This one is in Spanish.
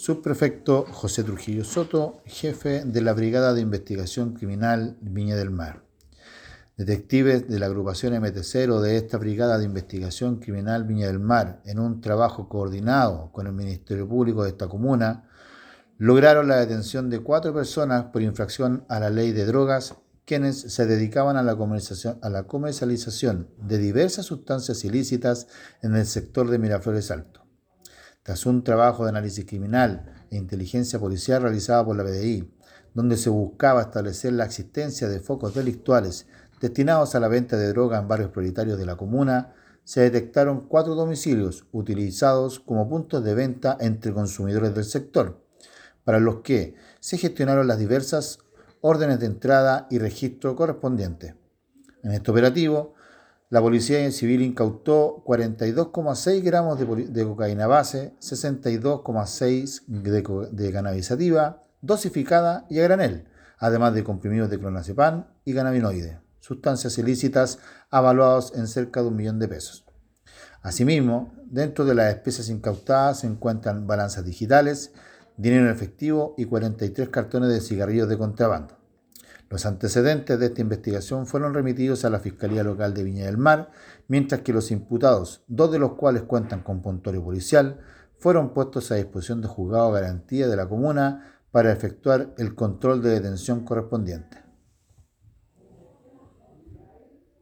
Subprefecto José Trujillo Soto, jefe de la Brigada de Investigación Criminal Viña del Mar. Detectives de la agrupación MT0 de esta Brigada de Investigación Criminal Viña del Mar, en un trabajo coordinado con el Ministerio Público de esta comuna, lograron la detención de cuatro personas por infracción a la ley de drogas, quienes se dedicaban a la comercialización, a la comercialización de diversas sustancias ilícitas en el sector de Miraflores Alto. Tras un trabajo de análisis criminal e inteligencia policial realizado por la PDI, donde se buscaba establecer la existencia de focos delictuales destinados a la venta de droga en barrios prioritarios de la comuna, se detectaron cuatro domicilios utilizados como puntos de venta entre consumidores del sector, para los que se gestionaron las diversas órdenes de entrada y registro correspondientes. En este operativo la Policía Civil incautó 42,6 gramos de, cocaína base, 62,6 de, de cannabisativa, dosificada y a granel, además de comprimidos de clonazepam y cannabinoide, sustancias ilícitas avaluados en cerca de un millón de pesos. Asimismo, dentro de las especies incautadas se encuentran balanzas digitales, dinero en efectivo y 43 cartones de cigarrillos de contrabando. Los antecedentes de esta investigación fueron remitidos a la Fiscalía Local de Viña del Mar, mientras que los imputados, dos de los cuales cuentan con puntorio policial, fueron puestos a disposición de juzgado garantía de la comuna para efectuar el control de detención correspondiente.